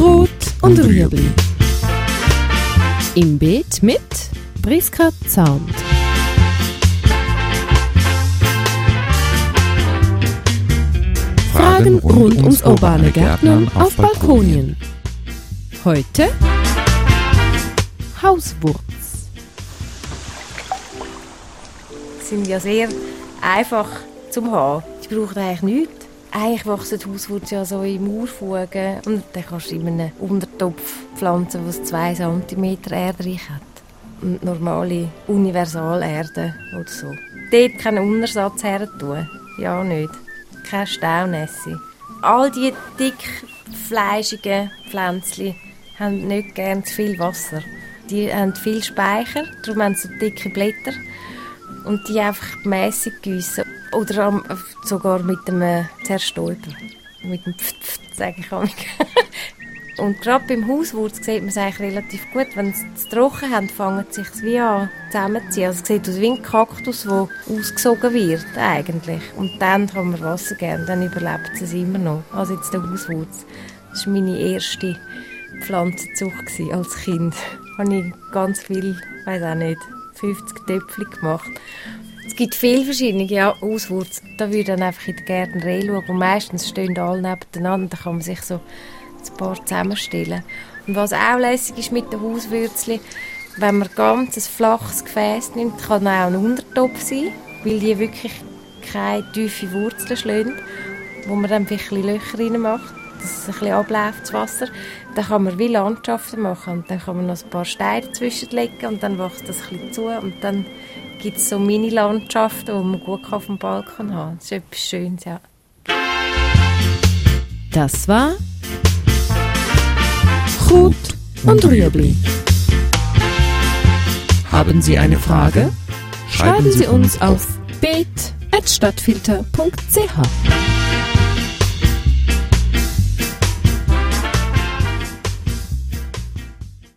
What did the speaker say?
Rot und Rüebli. Im Beet mit Priska Zaunt. Fragen rund ums urbane Gärtnern auf Balkonien. Heute Hauswurz. sind ja sehr einfach zum haben. Die brauchen eigentlich nichts. Eigentlich wachsen die Hauswurzeln ja so in Mauerfugen und dann kannst du in einem Untertopf pflanzen, was 2 cm Erdreich hat. Und normale Universalerde oder so. Dort keinen Untersatz her tun. Ja, nicht. Keine Staunässe. All die dick fleischigen Pflänzchen haben nicht gern zu viel Wasser. Die haben viel Speicher, darum haben sie dicke Blätter und die einfach mäßig gießen oder sogar mit dem Zerstäuber. Mit dem Pft, Pft sage ich auch. Und gerade beim Hauswurz sieht man es eigentlich relativ gut. Wenn sie es trocken haben, fangen sie sich wie an zusammenzuziehen. Also es sieht aus wie ein Kaktus, der ausgesogen wird eigentlich. Und dann kann man Wasser geben, dann überlebt es immer noch. Also jetzt der Hauswurz. Das war meine erste Pflanzenzucht als Kind. Da habe ich ganz viel, weiß auch nicht, 50 Töpfchen gemacht. Es gibt viele verschiedene ja, Auswurz. Da würde dann einfach in den Gärtnerei schauen. Und meistens stehen alle nebeneinander. Da kann man sich so ein paar zusammenstellen. Und was auch lässig ist mit den Hauswürzeln, wenn man ganz ein flaches Gefäß nimmt, kann auch ein Untertopf sein, weil die wirklich keine tiefe Wurzeln schlagen, wo man dann ein bisschen Löcher rein macht, dass es ein bisschen abläuft, das Wasser. Dann kann man wie Landschaften machen und dann kann man noch ein paar Steine zwischenlegen und dann wächst das ein bisschen zu und dann gibt es so Mini-Landschaften, die man gut auf dem Balkon haben kann. Das ist etwas Schönes, ja. Das war Rot und Rüebli. Haben Sie eine Frage? Schreiben Sie uns auf beet.stadtfilter.ch.